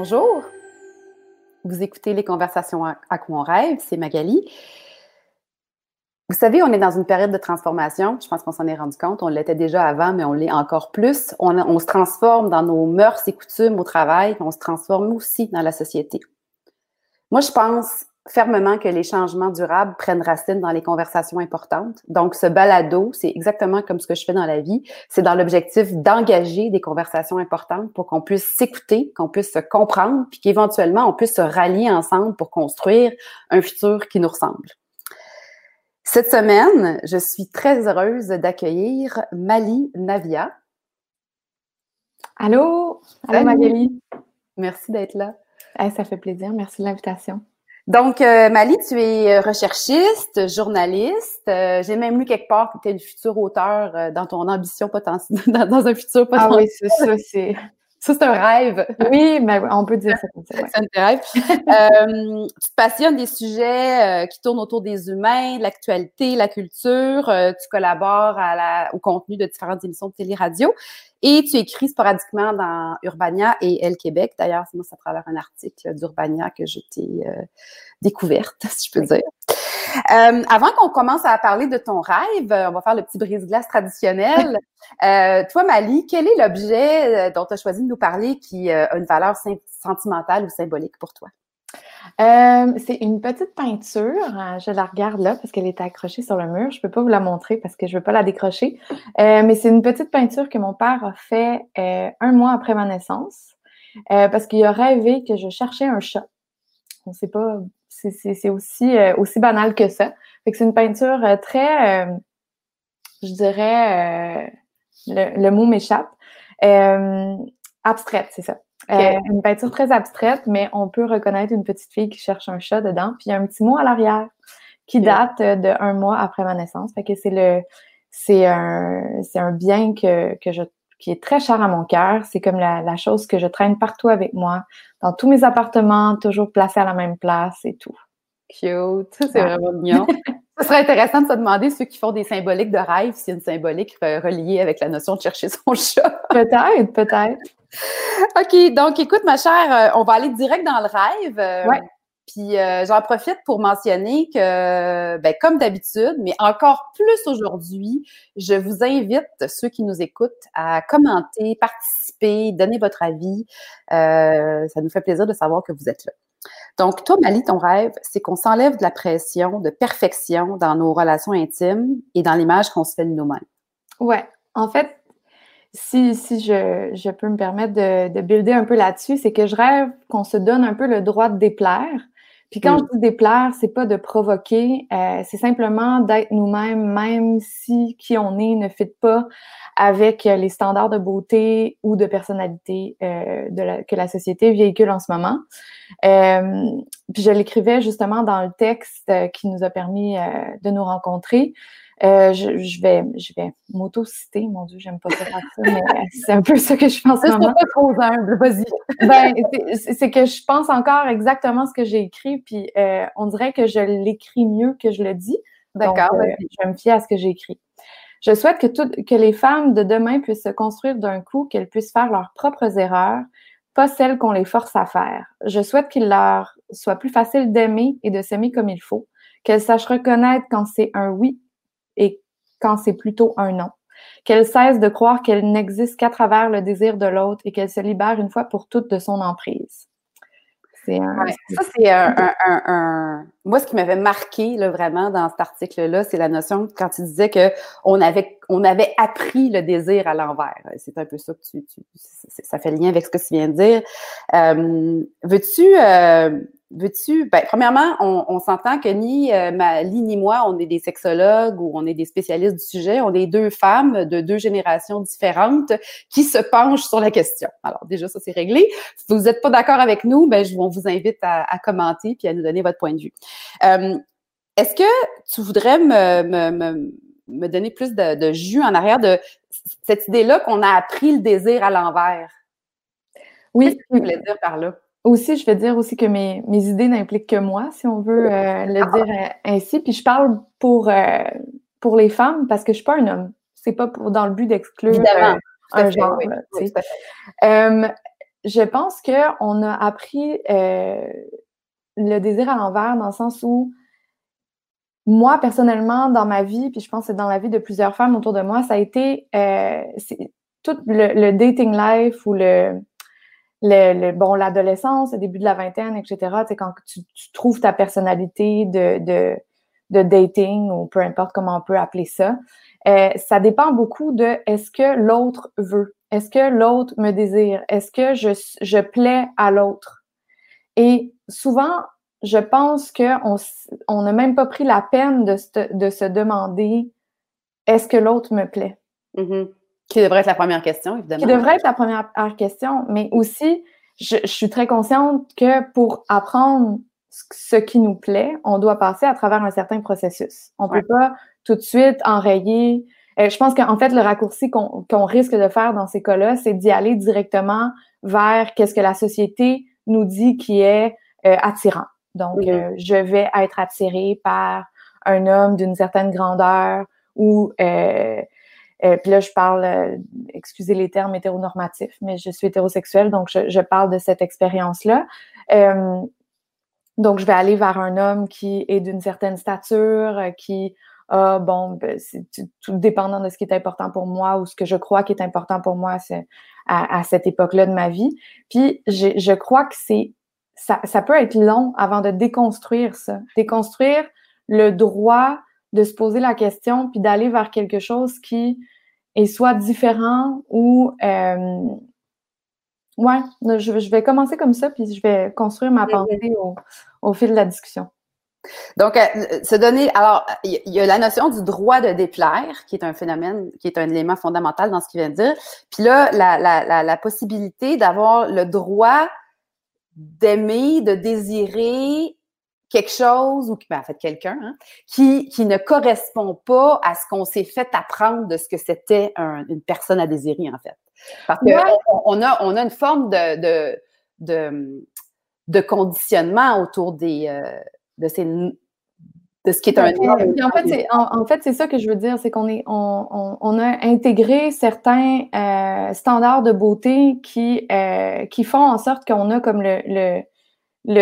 Bonjour. Vous écoutez les conversations à, quoi on rêve, c'est Magali. Vous savez, on est dans une période de transformation. Je pense qu'on s'en est rendu compte. On l'était déjà avant, mais on l'est encore plus. On, on, se transforme dans nos mœurs et coutumes au travail, on se transforme aussi dans la société. Moi, je pense fermement que les changements durables prennent racine dans les conversations importantes. Donc, ce balado, c'est exactement comme ce que je fais dans la vie. C'est dans l'objectif d'engager des conversations importantes pour qu'on puisse s'écouter, qu'on puisse se comprendre, puis qu'éventuellement, on puisse se rallier ensemble pour construire un futur qui nous ressemble. Cette semaine, je suis très heureuse d'accueillir Mali Navia. Allô? Allô, Magali. Merci d'être là. ça fait plaisir. Merci de l'invitation. Donc, euh, Mali, tu es euh, recherchiste, journaliste. Euh, j'ai même lu quelque part que tu es une future auteur dans ton ambition potentielle, dans, un futur potentiel. Ah oui, c'est ça, c'est... Ça, c'est un rêve. Oui, mais on peut dire ça comme ça. C'est un rêve. euh, tu te passionnes des sujets qui tournent autour des humains, de l'actualité, la culture. tu collabores à la, au contenu de différentes émissions de télé-radio. Et tu écris sporadiquement dans Urbania et Elle Québec. D'ailleurs, c'est moi, à travers un article d'Urbania que je t'ai euh, découverte, si je peux dire. Euh, avant qu'on commence à parler de ton rêve, on va faire le petit brise-glace traditionnel. Euh, toi, Mali, quel est l'objet dont tu as choisi de nous parler qui a une valeur sentimentale ou symbolique pour toi? Euh, c'est une petite peinture. Euh, je la regarde là parce qu'elle est accrochée sur le mur. Je ne peux pas vous la montrer parce que je ne veux pas la décrocher. Euh, mais c'est une petite peinture que mon père a fait un mois après ma naissance parce qu'il a rêvé que je cherchais un chat. On ne sait pas, c'est aussi, aussi banal que ça. c'est une peinture très, je dirais, le, le, mot m'échappe, abstraite, c'est ça. Euh, une peinture très abstraite, mais on peut reconnaître une petite fille qui cherche un chat dedans. Puis il y a un petit mot à l'arrière qui date de un mois après ma naissance. Fait que c'est le c'est un c'est un bien que, que je qui est très cher à mon cœur. C'est comme la, la, chose que je traîne partout avec moi, dans tous mes appartements, toujours placé à la même place et tout. Cute, c'est vraiment mignon. Ce serait intéressant de se demander ceux qui font des symboliques de rêve, s'il y a une symbolique reliée avec la notion de chercher son chat. Peut-être, peut-être. OK, donc écoute, ma chère, euh, on va aller direct dans le rêve. Euh, ouais. Puis euh, j'en profite pour mentionner que, ben, comme d'habitude, mais encore plus aujourd'hui, je vous invite, ceux qui nous écoutent, à commenter, participer, donner votre avis. ça nous fait plaisir de savoir que vous êtes là. Donc, toi, Mali, ton rêve, c'est qu'on s'enlève de la pression de perfection dans nos relations intimes et dans l'image qu'on se fait de nous-mêmes. Ouais. En fait, si, si je, je peux me permettre de, de builder un peu là-dessus, c'est que je rêve qu'on se donne un peu le droit de déplaire. Puis quand je dis déplaire, c'est pas de provoquer, euh, c'est simplement d'être nous-mêmes, même si qui on est ne fit pas avec les standards de beauté ou de personnalité euh, de la, que la société véhicule en ce moment. Euh, puis je l'écrivais justement dans le texte qui nous a permis de nous rencontrer. Euh, je, je, vais, je vais m'auto-citer. Mon Dieu, j'aime pas ça faire ça, mais c'est un peu ça que je pense. C'est pas trop humble, vas-y. ben, c'est que je pense encore exactement ce que j'ai écrit, puis euh, on dirait que je l'écris mieux que je le dis. D'accord. Euh, je vais me fier à ce que j'ai écrit. Je souhaite que, tout, que les femmes de demain puissent se construire d'un coup, qu'elles puissent faire leurs propres erreurs, pas celles qu'on les force à faire. Je souhaite qu'il leur soit plus facile d'aimer et de s'aimer comme il faut, qu'elles sachent reconnaître quand c'est un oui quand c'est plutôt un non. Qu'elle cesse de croire qu'elle n'existe qu'à travers le désir de l'autre et qu'elle se libère une fois pour toutes de son emprise. Ça, c'est un, Moi, ce qui m'avait marqué là, vraiment dans cet article-là, c'est la notion quand tu disais qu'on avait, on avait appris le désir à l'envers. C'est un peu ça que tu, Ça fait lien avec ce que tu viens de dire. Euh, veux-tu. Euh, Veux-tu, ben, premièrement, on, on s'entend que ni euh, Mali ni moi, on est des sexologues ou on est des spécialistes du sujet. On est deux femmes de deux générations différentes qui se penchent sur la question. Alors déjà, ça c'est réglé. Si vous n'êtes pas d'accord avec nous, ben, je, on vous invite à, à, commenter puis à nous donner votre point de vue. Euh, Est-ce que tu voudrais me, me, me, me donner plus de, de, jus en arrière de cette idée-là qu'on a appris le désir à l'envers? Oui. Qu'est-ce que tu voulais dire par là? Aussi, je vais dire aussi que mes, mes idées n'impliquent que moi, si on veut euh, le ah. dire euh, ainsi. Puis je parle pour, euh, pour les femmes parce que je suis pas un homme. C'est pas pour, dans le but d'exclure un genre. je pense qu'on a appris le désir à l'envers dans le sens où moi, personnellement, dans ma vie, puis je pense que c'est dans la vie de plusieurs femmes autour de moi, ça a été tout le, dating life ou le, le, bon l'adolescence, le début de la vingtaine, etc. C'est quand tu, trouves ta personnalité de, de, de, dating ou peu importe comment on peut appeler ça. Euh, ça dépend beaucoup de est-ce que l'autre veut, est-ce que l'autre me désire, est-ce que je, je plais à l'autre. Et souvent, je pense qu'on on n'a même pas pris la peine de, se, de se demander est-ce que l'autre me plaît? Mm-hmm. Qui devrait être la première question, évidemment. Qui devrait être la première question, mais aussi, je, suis très consciente que pour apprendre ce qui nous plaît, on doit passer à travers un certain processus. On ne peut pas tout de suite enrayer. Euh, je pense qu'en fait, le raccourci qu'on risque de faire dans ces cas-là, c'est d'y aller directement vers qu'est-ce que la société nous dit qui est euh, attirant. Donc, euh, je vais être attirée par un homme d'une certaine grandeur ou, euh, euh, puis là, je parle, excusez les termes hétéronormatifs, mais je suis hétérosexuelle, donc je, parle de cette expérience-là. donc, je vais aller vers un homme qui est d'une certaine stature, qui a, bon, ben, c'est tout dépendant de ce qui est important pour moi ou ce que je crois qui est important pour moi à, cette époque-là de ma vie. Puis, je crois que c'est ça, peut être long avant de déconstruire ça. Déconstruire le droit de se poser la question puis d'aller vers quelque chose qui est soit différent ou euh, ouais, je, vais commencer comme ça puis je vais construire ma pensée au, fil de la discussion. Donc, euh, se donner. Alors, il y a la notion du droit de déplaire, qui est un phénomène, qui est un élément fondamental dans ce qu'il vient de dire. Puis là, la, la, la possibilité d'avoir le droit d'aimer, de désirer quelque chose, ou ben, en fait quelqu'un, hein, qui, qui ne correspond pas à ce qu'on s'est fait apprendre de ce que c'était une personne à désirer, en fait. Parce qu'on on a, on a une forme de, de, de, de conditionnement autour des, euh, de ces ce qui est un en fait, c'est, ça que je veux dire, c'est qu'on est, on, a intégré certains euh, standards de beauté qui, euh, qui font en sorte qu'on a comme le, le,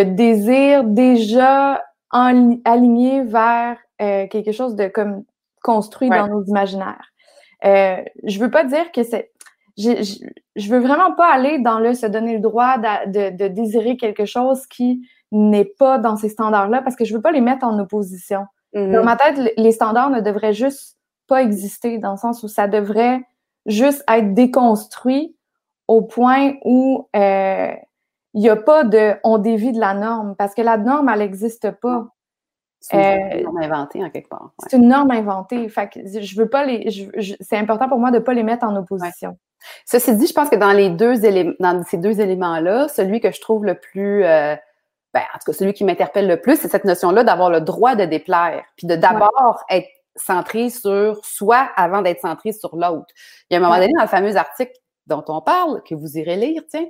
désir déjà aligné vers euh, quelque chose de comme construit dans nos imaginaires. je veux pas dire que c'est je, je, veux vraiment pas aller dans le se donner le droit de, de désirer quelque chose qui n'est pas dans ces standards-là parce que je veux pas les mettre en opposition. Mm-hmm. Dans ma tête, les standards ne devraient juste pas exister dans le sens où ça devrait juste être déconstruit au point où euh, il n'y a pas de on dévie de la norme parce que la norme, elle n'existe pas. C'est une euh, norme inventée en quelque part. C'est une norme inventée. Fait que je veux pas les. c'est important pour moi de ne pas les mettre en opposition. Ceci dit, je pense que dans les deux éléments, dans ces deux éléments-là, celui que je trouve le plus euh, ben, en tout cas, celui qui m'interpelle le plus, c'est cette notion-là d'avoir le droit de déplaire, puis de d'abord être centré sur soi avant d'être centré sur l'autre. Il y a un moment donné, dans le fameux article dont on parle, que vous irez lire, tiens,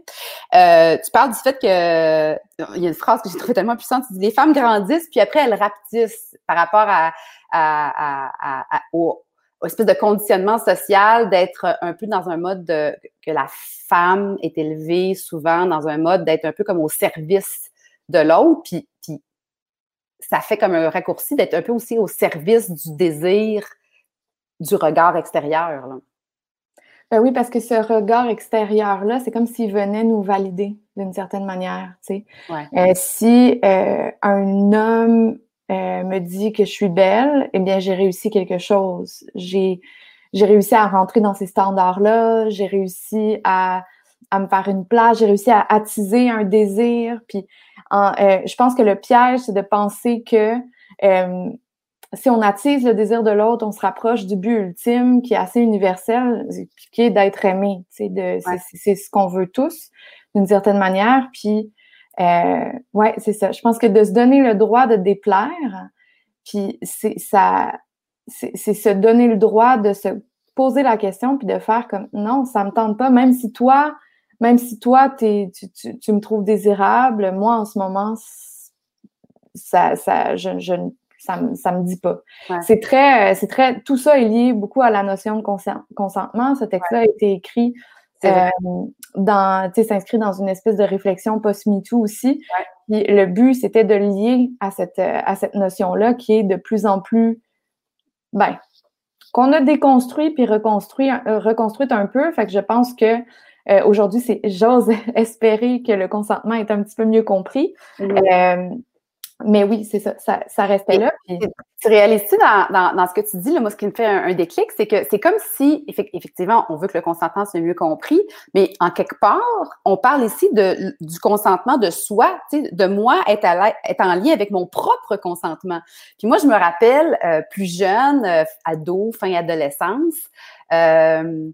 euh, tu parles du fait que il y a une phrase que j'ai trouvée tellement puissante, tu dis les femmes grandissent, puis après elles rapetissent par rapport à, à, à, au, espèce de conditionnement social d'être un peu dans un mode de que la femme est élevée souvent dans un mode d'être un peu comme au service de l'autre, puis, puis ça fait comme un raccourci d'être un peu aussi au service du désir du regard extérieur. Là. Ben oui, parce que ce regard extérieur-là, c'est comme s'il venait nous valider d'une certaine manière. Tu sais. Euh, si euh, un homme euh, me dit que je suis belle, eh bien, j'ai réussi quelque chose. J'ai, j'ai réussi à rentrer dans ces standards-là, j'ai réussi à, à me faire une place, j'ai réussi à attiser un désir. Puis euh, je pense que le piège, c'est de penser que euh, si on attise le désir de l'autre, on se rapproche du but ultime qui est assez universel, qui est d'être aimé. C'est ce qu'on veut tous, d'une certaine manière. Puis, euh, ouais, c'est ça. Je pense que de se donner le droit de déplaire, puis c'est ça, c'est se donner le droit de se poser la question puis de faire comme non, ça me tente pas, même si toi, même si toi, tu, tu, me trouves désirable, moi, en ce moment, ça, ça, je, je, ça, me, ça me dit pas. C'est très, c'est très, tout ça est lié beaucoup à la notion de consentement. Ce texte-là a été écrit euh, dans, s'inscrit dans une espèce de réflexion post-MeToo aussi. le but, c'était de lier à cette, à cette notion-là qui est de plus en plus, ben, qu'on a déconstruit puis reconstruit, euh, reconstruite un peu. Fait que je pense que euh, aujourd'hui, c'est j'ose espérer que le consentement est un petit peu mieux compris. Euh, mais oui, c'est ça, ça, restait là. Tu réalises-tu dans, dans, ce que tu dis, là, moi, ce qui me fait un, déclic, c'est que c'est comme si, effectivement, on veut que le consentement soit mieux compris, mais en quelque part, on parle ici de, du consentement de soi, de moi être, à être en lien avec mon propre consentement. Puis moi, je me rappelle, euh, plus jeune, euh, ado, fin adolescence, euh,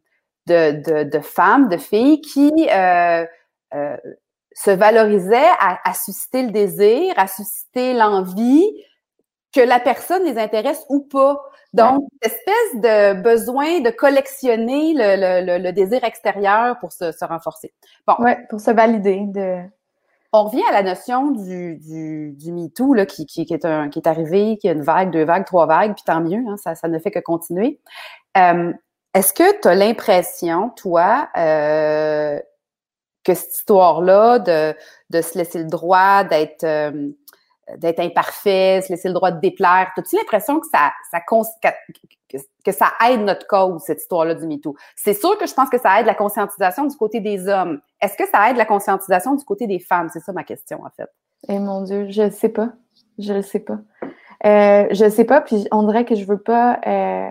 de, de, de, femmes, de filles qui euh, euh, se valorisaient à, susciter le désir, à susciter l'envie, que la personne les intéresse ou pas. Donc, cette espèce de besoin de collectionner le, le, désir extérieur pour se, se renforcer. Bon. Ouais, pour se valider. De... On revient à la notion du, du, du MeToo là, qui, qui, qui, est un, qui est arrivé, qui a une vague, deux vagues, trois vagues, puis tant mieux, hein, ça, ça ne fait que continuer. Euh, est-ce que tu as l'impression, toi, euh, que cette histoire-là de, de se laisser le droit d'être euh, d'être imparfait, se laisser le droit de déplaire, as-tu l'impression que ça, ça que, que, ça aide notre cause, cette histoire-là du MeToo? C'est sûr que je pense que ça aide la conscientisation du côté des hommes. Est-ce que ça aide la conscientisation du côté des femmes? C'est ça ma question, en fait. Eh mon Dieu, je ne sais pas. Je ne sais pas. Euh, je sais pas, puis on dirait que je veux pas euh,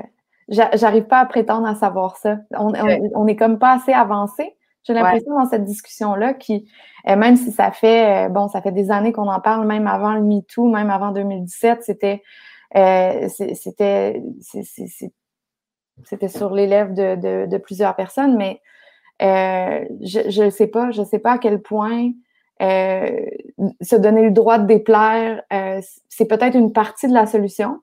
j'arrive pas à prétendre à savoir ça. On, on, est comme pas assez avancé. J'ai l'impression dans cette discussion-là qui, euh, même si ça fait, euh, bon, ça fait des années qu'on en parle, même avant le MeToo, même avant 2017, c'était, euh, c'était, c'était sur les lèvres de, de, de, plusieurs personnes, mais euh, je ne sais pas, je sais pas à quel point euh, se donner le droit de déplaire, c'est peut-être une partie de la solution.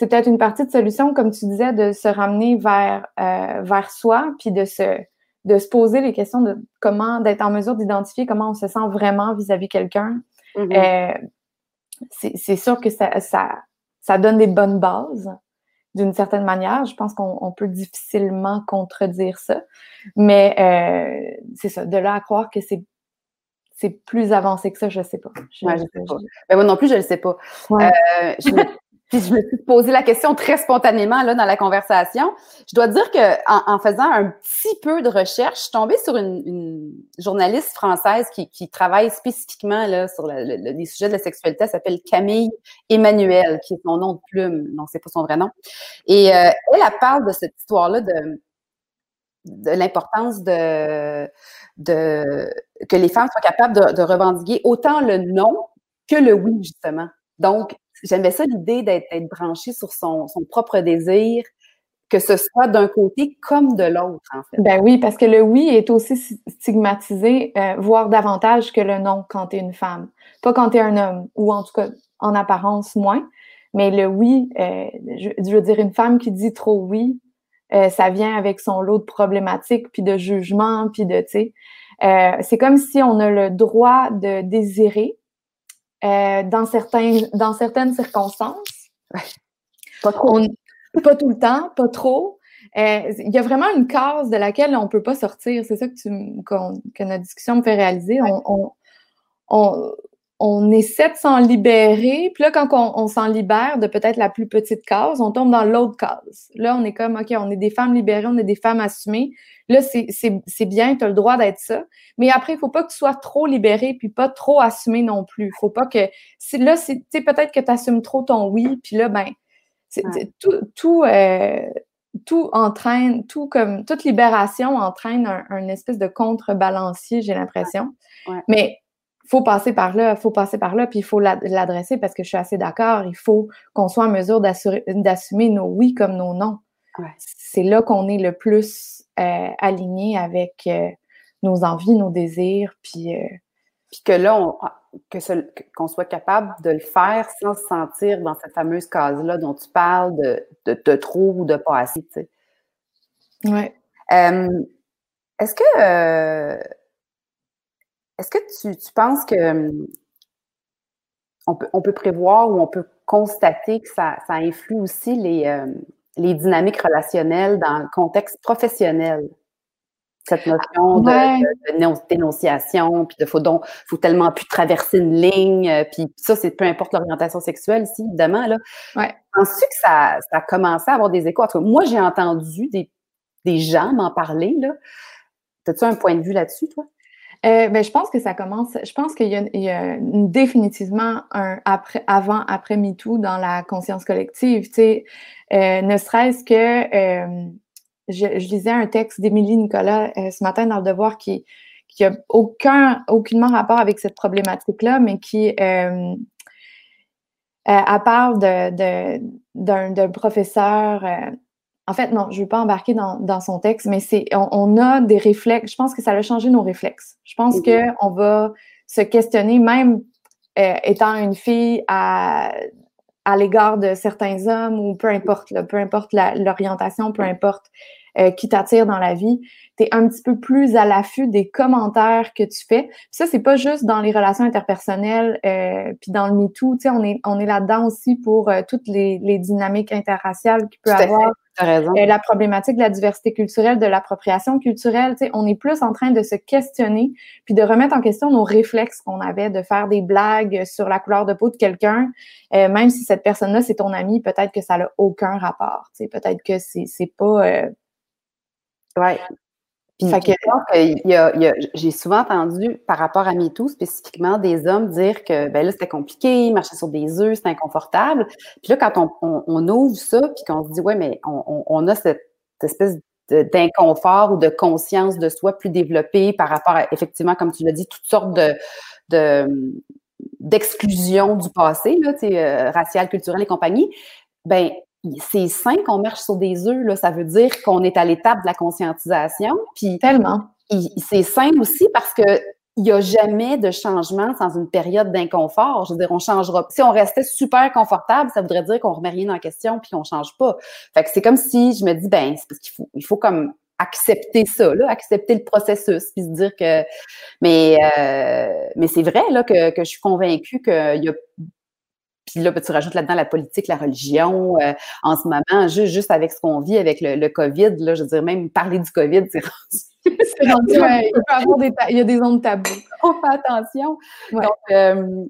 C'est peut-être une partie de solution, comme tu disais, de se ramener vers, euh, vers soi, puis de se, de se poser les questions de comment, d'être en mesure d'identifier comment on se sent vraiment vis-à-vis quelqu'un. Mm-hmm. Euh, c'est sûr que ça, ça, ça donne des bonnes bases d'une certaine manière. Je pense qu'on peut difficilement contredire ça. Mais euh, c'est ça, de là à croire que c'est c'est plus avancé que ça, je ne sais pas. Je, sais pas. Ben, moi non plus, je ne le sais pas. je puis je me suis posé la question très spontanément là dans la conversation. Je dois dire que en, faisant un petit peu de recherche, je suis tombée sur une, journaliste française qui, travaille spécifiquement là sur les sujets de la sexualité. Elle s'appelle Camille Emmanuel, qui est son nom de plume. Non, c'est pas son vrai nom. Et euh, elle, elle parle de cette histoire-là de de l'importance de, de que les femmes soient capables de, de revendiquer autant le non que le oui, justement. Donc, j'aimais ça l'idée d'être branché sur son, propre désir, que ce soit d'un côté comme de l'autre, en fait. Ben oui, parce que le oui est aussi stigmatisé, euh, voire davantage que le non quand tu es une femme. Pas quand tu es un homme, ou en tout cas en apparence moins. Mais le oui, euh, je, veux dire, une femme qui dit trop oui, euh, ça vient avec son lot de problématiques, puis de jugements, puis de, tu sais. c'est comme si on a le droit de désirer, euh, dans, certains, dans certaines circonstances. Pas trop. pas tout le temps, pas trop. Euh, il y a vraiment une case de laquelle on ne peut pas sortir. C'est ça que, tu, que notre discussion me fait réaliser. On, on, on, essaie de s'en libérer. Puis là, quand on, s'en libère de peut-être la plus petite case, on tombe dans l'autre case. Là, on est comme, OK, on est des femmes libérées, on est des femmes assumées. Là, c'est bien, tu as le droit d'être ça. Mais après, il faut pas que tu sois trop libéré puis pas trop assumé non plus. faut pas que. Là, c'est peut-être que tu assumes trop ton oui, puis là, ben, tout, tout, euh, tout entraîne, tout comme toute libération entraîne un, espèce de contrebalancier, j'ai l'impression. Mais faut passer par là, faut passer par là, puis il faut l'adresser parce que je suis assez d'accord. Il faut qu'on soit en mesure d'assumer nos oui comme nos non. C'est là qu'on est le plus euh, aligné avec euh, nos envies, nos désirs, puis, euh, puis que là, on, que qu'on soit capable de le faire sans se sentir dans cette fameuse case-là dont tu parles de, de, trop ou de pas assez. Tu sais. Ouais. est-ce que est-ce que tu, tu penses que on peut, on peut, prévoir ou on peut constater que ça, ça influe aussi les, les dynamiques relationnelles dans le contexte professionnel? cette notion de, dénonciation, puis de faut donc, faut tellement plus traverser une ligne, euh, puis ça, c'est peu importe l'orientation sexuelle ici, évidemment, là. Ouais. Penses-tu que ça, ça a commencé à avoir des échos? moi, j'ai entendu des, des gens m'en parler, là. As-tu un point de vue là-dessus, toi? Euh, ben, je pense que ça commence. Je pense qu'il y a, définitivement un après, avant, après MeToo dans la conscience collective. Tu sais, euh, ne serait-ce que je, lisais un texte d'Émilie Nicolas euh, ce matin dans le Devoir qui qui a aucun aucunement rapport avec cette problématique-là, mais qui euh, euh de, d'un, professeur. Euh, en fait, non, je ne vais pas embarquer dans, son texte, mais c'est on, a des réflexes. Je pense que ça a changé nos réflexes. Je pense qu'on va se questionner, même étant une fille à, à l'égard de certains hommes ou peu importe, peu importe l'orientation, peu importe euh, qui t'attire dans la vie, tu es un petit peu plus à l'affût des commentaires que tu fais. Puis ça, c'est pas juste dans les relations interpersonnelles, euh, puis dans le MeToo, tu sais, on est, on est là-dedans aussi pour euh, toutes les, les, dynamiques interraciales qu'il peut avoir. Raison. Euh, la problématique de la diversité culturelle, de l'appropriation culturelle, tu sais, on est plus en train de se questionner puis de remettre en question nos réflexes qu'on avait de faire des blagues sur la couleur de peau de quelqu'un, même si cette personne-là c'est ton ami, peut-être que ça n'a aucun rapport, tu sais, peut-être que c'est c'est pas oui. Puis, j'ai souvent entendu par rapport à MeToo spécifiquement des hommes dire que ben là, c'était compliqué, marchaient sur des œufs, c'était inconfortable. Puis là, quand on, ouvre ça, puis qu'on se dit, ouais, mais on, a cette, espèce d'inconfort ou de conscience de soi plus développée par rapport à, effectivement, comme tu l'as dit, toutes sortes de, d'exclusion du passé, là, euh, racial, culturel et compagnie, ben c'est sain qu'on marche sur des œufs, là. Ça veut dire qu'on est à l'étape de la conscientisation. Puis tellement. C'est sain aussi parce que il n'y a jamais de changement sans une période d'inconfort. Je veux dire, on changera. Si on restait super confortable, ça voudrait dire qu'on remet rien en question puis qu'on change pas. Fait que c'est comme si je me dis, ben, c'est parce qu'il faut, il faut comme accepter ça, là, accepter le processus, puis se dire que, mais, euh, mais c'est vrai là que, que je suis convaincue qu'il y a puis là, ben, tu rajoutes là-dedans la politique, la religion. Euh, en ce moment, juste, juste avec ce qu'on vit avec le, COVID, là, je veux dire, même parler du COVID, c'est rendu. il, peut avoir des il y a des zones taboues. On fait attention. Donc, euh,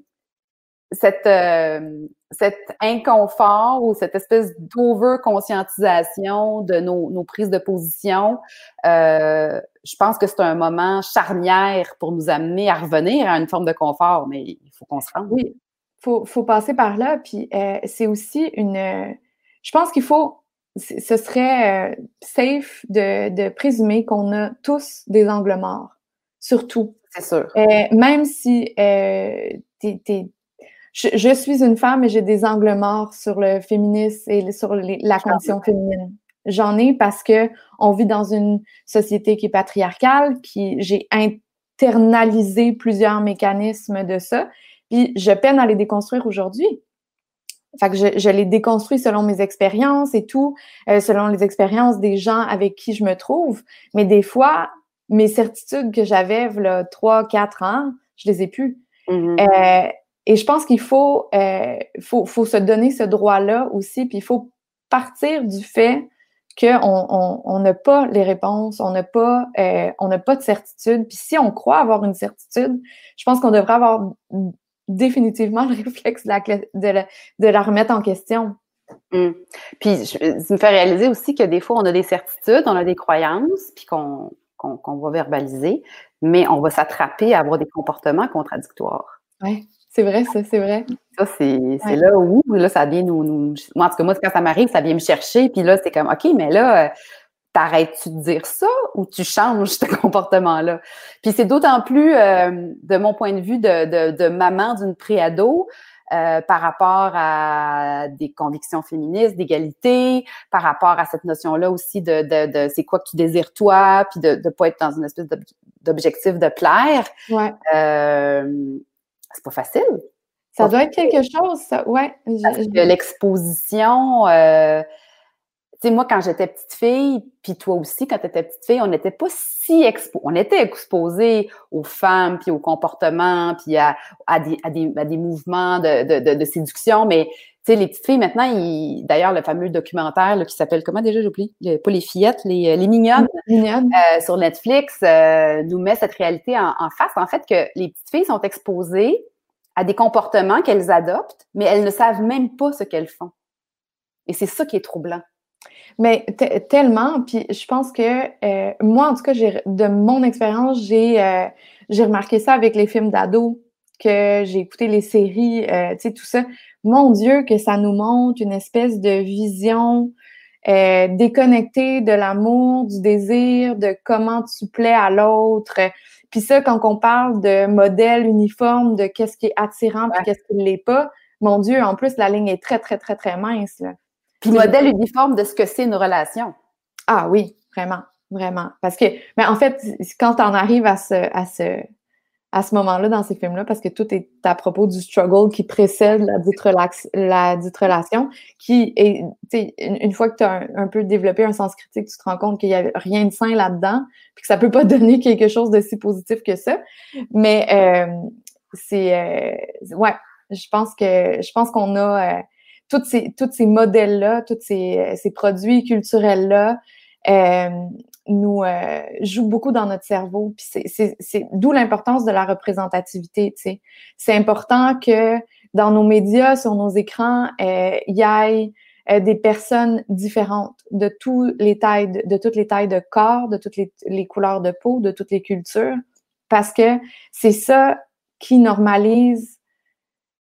cette, euh, cet inconfort ou cette espèce d'over-conscientisation de nos, nos, prises de position, je pense que c'est un moment charnière pour nous amener à revenir à une forme de confort, mais il faut qu'on se rende. Oui, faut, faut passer par là. Puis euh, c'est aussi une. je pense qu'il faut. Ce serait euh, safe de, de présumer qu'on a tous des angles morts. Surtout. C'est sûr. Euh, même si t'es, je, je, suis une femme et j'ai des angles morts sur le féminisme et sur la condition féminine. J'en ai parce que on vit dans une société qui est patriarcale, qui j'ai internalisé plusieurs mécanismes de ça puis je peine à les déconstruire aujourd'hui. Fait que je, je, les déconstruis selon mes expériences et tout, euh, selon les expériences des gens avec qui je me trouve. Mais des fois, mes certitudes que j'avais là trois, quatre ans, je les ai plus. Mm-hmm. euh, et je pense qu'il faut, euh, faut, faut se donner ce droit-là aussi, puis il faut partir du fait qu'on n'a on, pas les réponses, on n'a pas, euh, on n'a pas de certitude. Puis si on croit avoir une certitude, je pense qu'on devrait avoir définitivement le réflexe de la, de la, remettre en question. Hum. Puis, ça me fait réaliser aussi que des fois, on a des certitudes, on a des croyances, puis qu'on va verbaliser, mais on va s'attraper à avoir des comportements contradictoires. Oui, c'est vrai, ça, c'est vrai. Ça, c'est là où, là, ça vient nous, nous, Moi, en tout cas, moi, quand ça m'arrive, ça vient me chercher, puis là, c'est comme, OK, mais là, euh, t'arrêtes-tu de dire ça ou tu changes ce comportement-là? Puis c'est d'autant plus, euh, de mon point de vue de, de, maman d'une préado, euh, par rapport à des convictions féministes, d'égalité, par rapport à cette notion-là aussi de, de, de c'est quoi que tu désires toi, puis de ne pas être dans une espèce d'objectif de plaire. Ouais. Euh, c'est pas facile. Ça doit être quelque chose, ça. Ouais. l'exposition, euh, tu sais, moi, quand j'étais petite fille, puis toi aussi, quand tu étais petite fille, on n'était pas si expo on était exposé aux femmes, puis aux comportements, puis à, à, des, à, des, à des mouvements de, de, de, séduction, mais sais, les petites filles, maintenant, d'ailleurs, le fameux documentaire qui s'appelle, comment déjà, j'oublie, pas les fillettes, les, les mignonnes, euh, sur Netflix, euh, nous met cette réalité en, face. En fait, que les petites filles sont exposées à des comportements qu'elles adoptent, mais elles ne savent même pas ce qu'elles font. Et c'est ça qui est troublant. Mais tellement, puis je pense que euh, moi, en tout cas, de mon expérience, j'ai j'ai remarqué ça avec les films d'ados, que j'ai écouté les séries, tu sais, tout ça mon Dieu, que ça nous montre une espèce de vision euh, déconnectée de l'amour, du désir, de comment tu plais à l'autre. Puis ça, quand on parle de modèle uniforme, de qu'est-ce qui est attirant puis qu'est-ce qui ne l'est pas, mon Dieu, en plus, la ligne est très, très, très, très mince. Là. Puis modèle uniforme de ce que c'est une relation. Ah oui, vraiment, vraiment. Parce que, mais en fait, quand on arrive à ce, à ce, à ce moment-là dans ces films-là parce que tout est à propos du struggle qui précède la dite, la dite relation, qui est, une, une fois que tu as un, peu développé un sens critique, tu te rends compte qu'il n'y a rien de sain là-dedans, puis que ça peut pas donner quelque chose de si positif que ça. Mais euh, c'est, euh, ouais, je pense que je pense qu'on a euh, tous ces, ces modèles-là, tous ces, ces produits culturels-là, euh, nous euh, joue beaucoup dans notre cerveau. C'est d'où l'importance de la représentativité. C'est important que dans nos médias, sur nos écrans, euh, il y ait euh, des personnes différentes de tous les tailles, de, toutes les tailles de corps, de toutes les, couleurs de peau, de toutes les cultures, parce que c'est ça qui normalise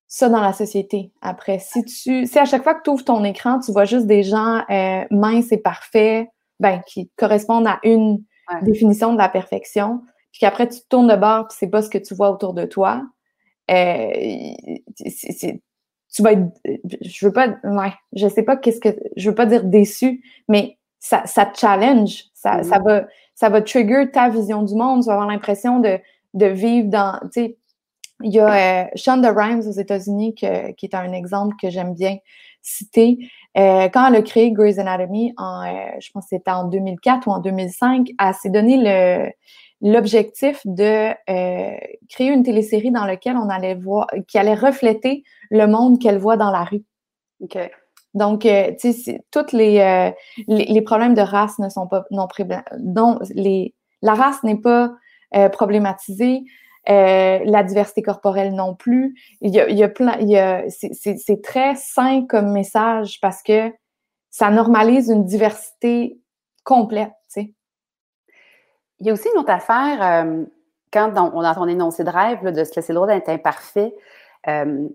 ça dans la société. Après, si tu, si à chaque fois que tu ouvres ton écran, tu vois juste des gens minces et parfaits, ben, qui correspondent à une définition de la perfection, puis qu'après tu tournes de bord, puis c'est pas ce que tu vois autour de toi, euh, tu vas être, je veux pas, ouais, je sais pas qu'est-ce que, je veux pas dire déçu, mais ça, ça te challenge, ça, ça va, ça va trigger ta vision du monde, tu vas avoir l'impression de, de vivre dans, tu sais, il y a euh, Shonda Rhimes aux États-Unis qui est un exemple que j'aime bien citer. Euh, quand elle a créé Grey's Anatomy, en, euh, je pense que c'était en 2004 ou en 2005, elle s'est donné le, l'objectif de euh, créer une télésérie dans laquelle on allait voir, qui allait refléter le monde qu'elle voit dans la rue. Donc, tu sais, toutes les, les, problèmes de race ne sont pas non, non les, la race n'est pas problématisée. Euh, la diversité corporelle non plus. Il y a, plein, c'est très sain comme message parce que ça normalise une diversité complète. Il y a aussi une autre affaire, euh, quand on, a énoncé de rêve, de se laisser le droit d'être imparfait, euh,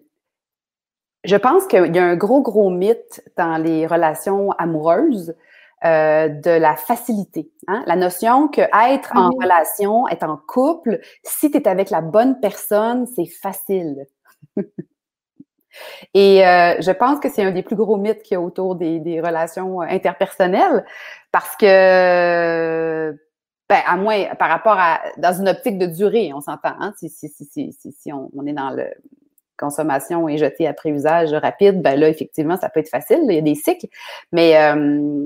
je pense qu'il y a un gros, gros mythe dans les relations amoureuses euh, de la facilité. Hein? La notion que être en relation, être en couple, si tu es avec la bonne personne, c'est facile. Et euh, je pense que c'est un des plus gros mythes qu'il y a autour des, des, relations interpersonnelles parce que, ben, à moins par rapport à, dans une optique de durée, on s'entend, hein? si, si, si, si, si on, on, est dans le consommation et jeté après usage rapide, ben là, effectivement, ça peut être facile, il y a des cycles, mais euh,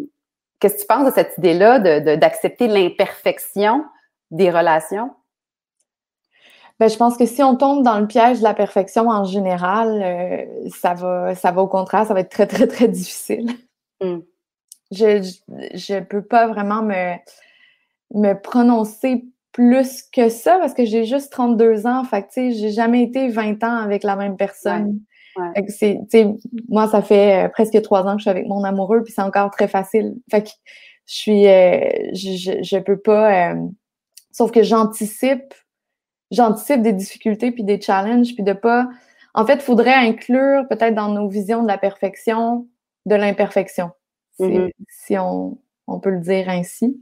Qu'est-ce que tu penses de cette idée-là d'accepter l'imperfection des relations? Ben, je pense que si on tombe dans le piège de la perfection en général, euh, ça, va, ça va au contraire, ça va être très, très, très difficile. Hmm. Je ne peux pas vraiment me, me prononcer plus que ça parce que j'ai juste 32 ans. Fait que, j'ai jamais été 20 ans avec la même personne. C'est, moi, ça fait euh, presque trois ans que je suis avec mon amoureux, puis c'est encore très facile. Fait que je suis, euh, je, je, peux pas. Euh, sauf que j'anticipe, j'anticipe des difficultés puis des challenges, puis de pas. En fait, il faudrait inclure peut-être dans nos visions de la perfection de l'imperfection, si, mm-hmm. si on, on peut le dire ainsi.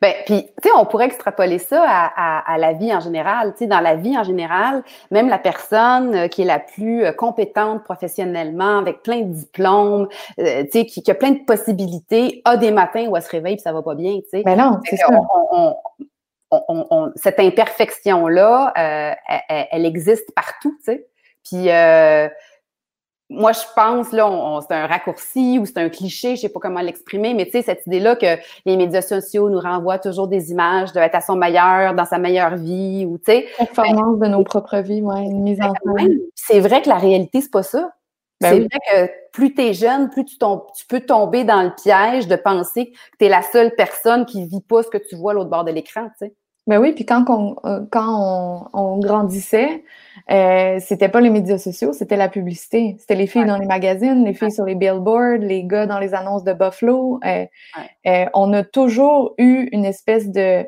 Ben, puis, tu sais, on pourrait extrapoler ça à, à, la vie en général. Tu sais, dans la vie en général, même la personne euh, qui est la plus euh, compétente professionnellement, avec plein de diplômes, euh, tu sais, qui, qui, a plein de possibilités, a des matins où elle se réveille et ça va pas bien, tu sais. Ben non, c'est ça. On, on, cette imperfection-là, euh, elle, elle, existe partout, tu sais. Puis, euh, moi, je pense, là, c'est un raccourci ou c'est un cliché, je sais pas comment l'exprimer, mais tu sais, cette idée-là que les médias sociaux nous renvoient toujours des images d'être à son meilleur, dans sa meilleure vie, ou tu sais. Performance de nos propres vies, ouais, une mise en scène. C'est vrai que la réalité, c'est pas ça. Ben c'est vrai que plus tu es jeune, plus tu, tu peux tomber dans le piège de penser que tu es la seule personne qui vit pas ce que tu vois à l'autre bord de l'écran, tu sais. Ben oui, puis quand, on, euh, quand on, grandissait, euh, c'était pas les médias sociaux, c'était la publicité. C'était les filles dans les magazines, les filles sur les billboards, les gars dans les annonces de Buffalo. Euh, euh, on a toujours eu une espèce de...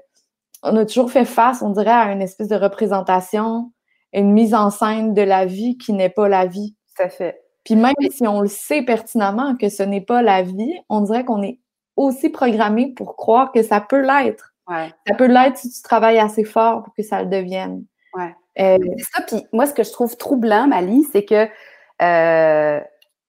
On a toujours fait face, on dirait, à une espèce de représentation, une mise en scène de la vie qui n'est pas la vie. Ça fait. Puis même si on le sait pertinemment que ce n'est pas la vie, on dirait qu'on est aussi programmé pour croire que ça peut l'être. Ça peut l'être si tu travailles assez fort pour que ça le devienne. Ouais. Euh, c'est ça. Puis moi, ce que je trouve troublant, Mali, c'est que euh,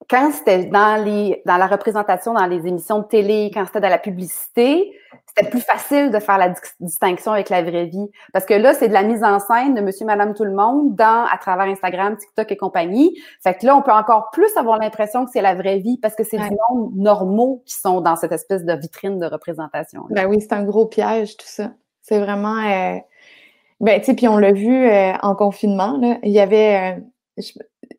quand c'était dans les dans la représentation dans les émissions de télé, quand c'était dans la publicité, c'était plus facile de faire la distinction avec la vraie vie. Parce que là, c'est de la mise en scène de monsieur, madame, tout le monde dans, à travers Instagram, TikTok et compagnie. Fait que là, on peut encore plus avoir l'impression que c'est la vraie vie parce que c'est du monde normaux qui sont dans cette espèce de vitrine de représentation. Ben oui, c'est un gros piège, tout ça. C'est vraiment... Euh... Ben, tu sais, puis on l'a vu euh, en confinement, là. Il y avait... Euh,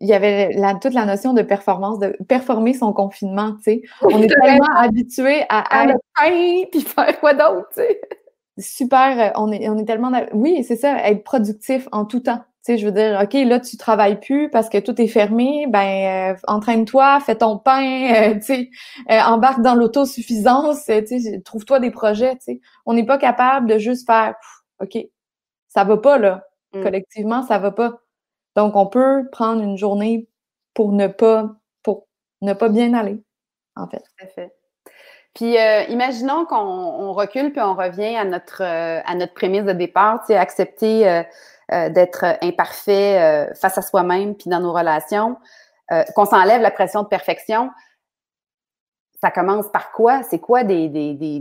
il y avait la, toute la notion de performance, de performer son confinement, tu sais. On est tellement habitué à, à, pain, puis faire quoi d'autre, tu sais. Super, euh, on est, on est tellement... Oui, c'est ça, être productif en tout temps. Tu sais, je veux dire, OK, là, tu travailles plus parce que tout est fermé, ben, euh, entraîne-toi, fais ton pain, euh, tu sais, embarque dans l'autosuffisance, tu sais, trouve-toi des projets, tu sais. On n'est pas capable de juste faire, OK, ça va pas, là. Mm. Collectivement, ça va pas donc, on peut prendre une journée pour ne pas, pour ne pas bien aller, en fait. Tout à fait. Puis, euh, imaginons qu'on recule puis on revient à notre, euh, à notre prémisse de départ, tu sais, accepter euh, d'être imparfait face à soi-même puis dans nos relations, qu'on s'enlève la pression de perfection. Ça commence par quoi? C'est quoi des, des, des,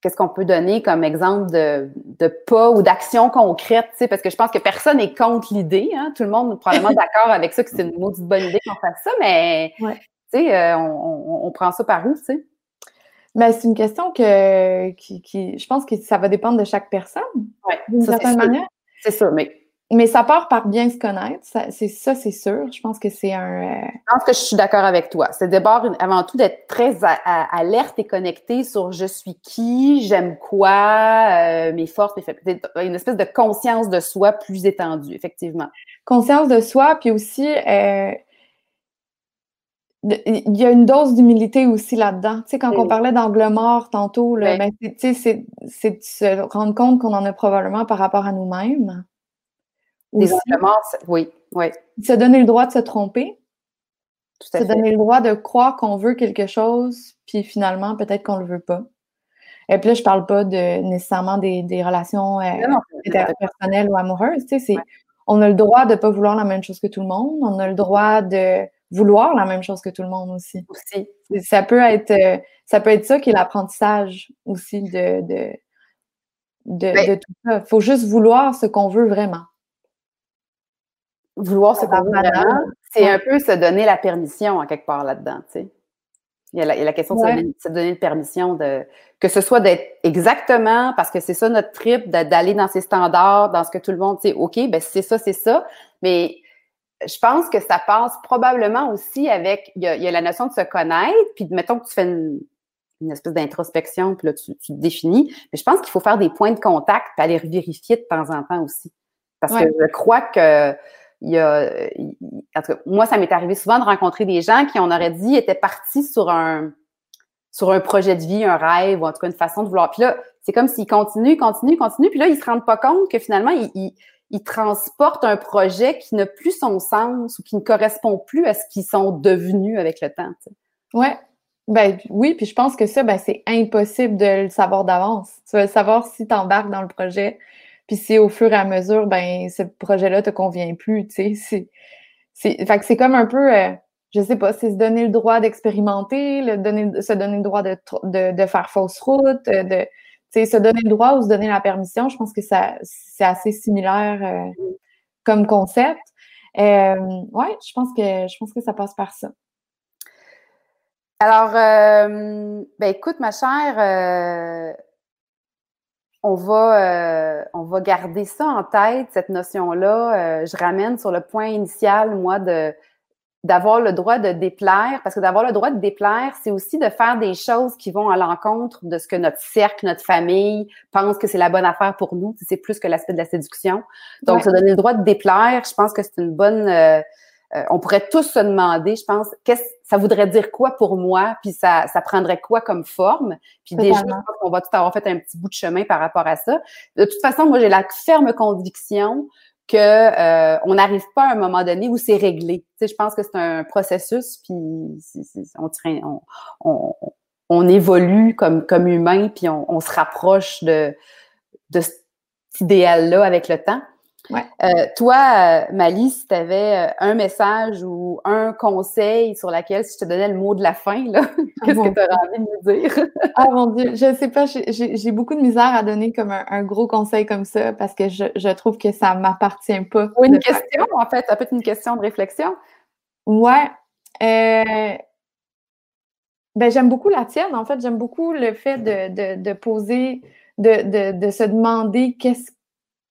qu'est-ce qu'on peut donner comme exemple de, de pas ou d'action concrète, parce que je pense que personne n'est contre l'idée. Hein? Tout le monde est probablement d'accord avec ça, que c'est une maudite bonne idée qu'on fasse ça, mais euh, on, on, prend ça par où, tu sais? Ben, c'est une question que, qui, qui, je pense que ça va dépendre de chaque personne, d'une certaine manière. C'est sûr, mais mais ça part par bien se connaître, c'est ça, c'est sûr. Je pense que c'est un. Euh, je pense que je suis d'accord avec toi. C'est d'abord avant tout d'être très alerte et connecté sur je suis qui, j'aime quoi, euh, mes forces, mes faiblesses. Une espèce de conscience de soi plus étendue, effectivement. Conscience de soi, puis aussi euh, il y a une dose d'humilité aussi là-dedans. Tu sais, quand on parlait d'angle mort tantôt, là, ben, sais, c'est de se rendre compte qu'on en a probablement par rapport à nous-mêmes. Des oui, oui. Se donner le droit de se tromper. se donner le droit de croire qu'on veut quelque chose, puis finalement, peut-être qu'on le veut pas. Et puis là, je parle pas de nécessairement des, relations euh, personnelles ou amoureuses. Tu sais, On a le droit de pas vouloir la même chose que tout le monde. On a le droit de vouloir la même chose que tout le monde aussi. aussi. Ça peut être euh, ça peut être ça qui est l'apprentissage aussi de, de, de, ben de tout ça. Il faut juste vouloir ce qu'on veut vraiment vouloir se c'est un peu se donner la permission en quelque part là-dedans, tu sais. Il y, a la, question de se, donner, la permission de que ce soit d'être exactement parce que c'est ça notre trip d'aller dans ces standards, dans ce que tout le monde, tu sais, ok, ben c'est ça, c'est ça, mais je pense que ça passe probablement aussi avec il y a, la notion de se connaître, puis mettons que tu fais une, espèce d'introspection, puis là tu, tu, te définis, mais je pense qu'il faut faire des points de contact, puis aller vérifier de temps en temps aussi, parce que je crois que en tout cas, moi, ça m'est arrivé souvent de rencontrer des gens qui, on aurait dit, étaient partis sur un, sur un projet de vie, un rêve, ou en tout cas une façon de vouloir. Puis là, c'est comme s'ils continuent, continuent, continuent, puis là, ils se rendent pas compte que finalement, ils, transportent un projet qui n'a plus son sens ou qui ne correspond plus à ce qu'ils sont devenus avec le temps. Tu Ouais. Ben oui, puis je pense que ça, ben, c'est impossible de le savoir d'avance. Tu vas savoir si tu embarques dans le projet puis si au fur et à mesure, ben, ce projet-là te convient plus, tu sais, c'est, fait que c'est comme un peu, euh, je sais pas, c'est se donner le droit d'expérimenter, le donner, se donner le droit de, de, de faire fausse route, euh, de, se donner le droit ou se donner la permission. Je pense que ça, c'est assez similaire euh, comme concept. Euh, ouais, je pense que, je pense que ça passe par ça. Alors, ben écoute, ma chère, on va, euh, on va garder ça en tête, cette notion-là. Euh, je ramène sur le point initial, moi, de d'avoir le droit de déplaire, parce que d'avoir le droit de déplaire, c'est aussi de faire des choses qui vont à l'encontre de ce que notre cercle, notre famille pense que c'est la bonne affaire pour nous. C'est plus que l'aspect de la séduction. Donc, se donner le droit de déplaire, je pense que c'est une bonne... Euh, euh, on pourrait tous se demander, je pense, qu'est-ce ça voudrait dire quoi pour moi, puis ça, ça prendrait quoi comme forme? Puis déjà, je pense qu'on va tout avoir fait un petit bout de chemin par rapport à ça. De toute façon, moi, j'ai la ferme conviction que euh, on n'arrive pas à un moment donné où c'est réglé. Tu sais, je pense que c'est un processus, puis on, on, on, on, évolue comme, comme humain, puis on, on se rapproche de, de cet idéal-là avec le temps. Ouais. Euh, toi, Mali, si tu avais euh, un message ou un conseil sur lequel, si je te donnais le mot de la fin, ah, qu'est-ce que tu aurais envie de me dire? ah mon Dieu, je ne sais pas, j'ai beaucoup de misère à donner comme un, gros conseil comme ça parce que je, je trouve que ça ne m'appartient pas. Ou une question, en fait, ça peut être une question de réflexion. Ouais. Euh, ben, j'aime beaucoup la tienne. En fait, j'aime beaucoup le fait de, de, de poser, de, de, de se demander qu'est-ce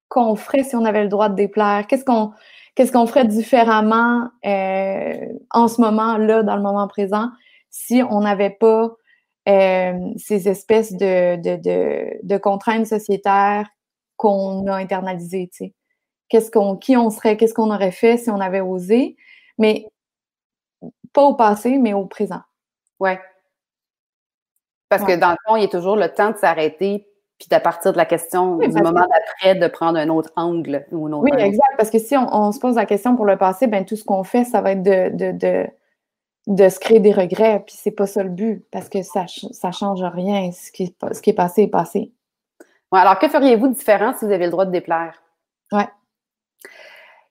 qu'on ferait si on avait le droit de déplaire? Qu'est-ce qu'on qu'est-ce qu'on ferait différemment euh, en ce moment, là, dans le moment présent, si on n'avait pas euh, ces espèces de, de, de, de contraintes sociétaires qu'on a internalisées, tu sais? Qu'est-ce qu'on, qui on serait, qu'est-ce qu'on aurait fait si on avait osé, mais pas au passé, mais au présent? Ouais. Parce que dans le fond, il y a toujours le temps de s'arrêter puis à partir de la question du moment d'après, de prendre un autre angle ou un autre. Oui, exact. Parce que si on, se pose la question pour le passé, ben tout ce qu'on fait, ça va être de, de, de, de, se créer des regrets. Puis c'est pas ça le but, parce que ça ne change rien. Ce qui, ce qui est passé est passé. Ouais, alors, que feriez-vous de différent si vous avez le droit de déplaire? Ouais.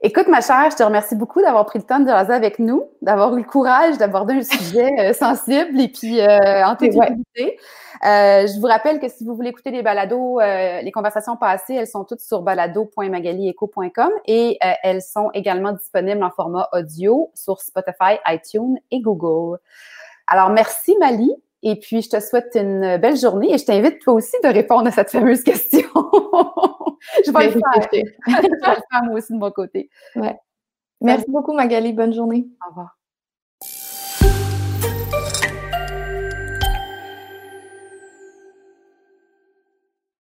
Écoute, ma chère, je te remercie beaucoup d'avoir pris le temps de jaser avec nous, d'avoir eu le courage d'aborder un sujet euh, sensible et puis euh, en toute euh, Je vous rappelle que si vous voulez écouter les balados, euh, les conversations passées, elles sont toutes sur balado.magalieco.com et elles sont également disponibles en format audio sur Spotify, iTunes et Google. Alors, merci Mali. Et puis, je te souhaite une belle journée et je t'invite toi aussi de répondre à cette fameuse question. je vais le faire. je vais le faire moi aussi de mon côté. Ouais. Merci beaucoup, Magali. Bonne journée. Au revoir.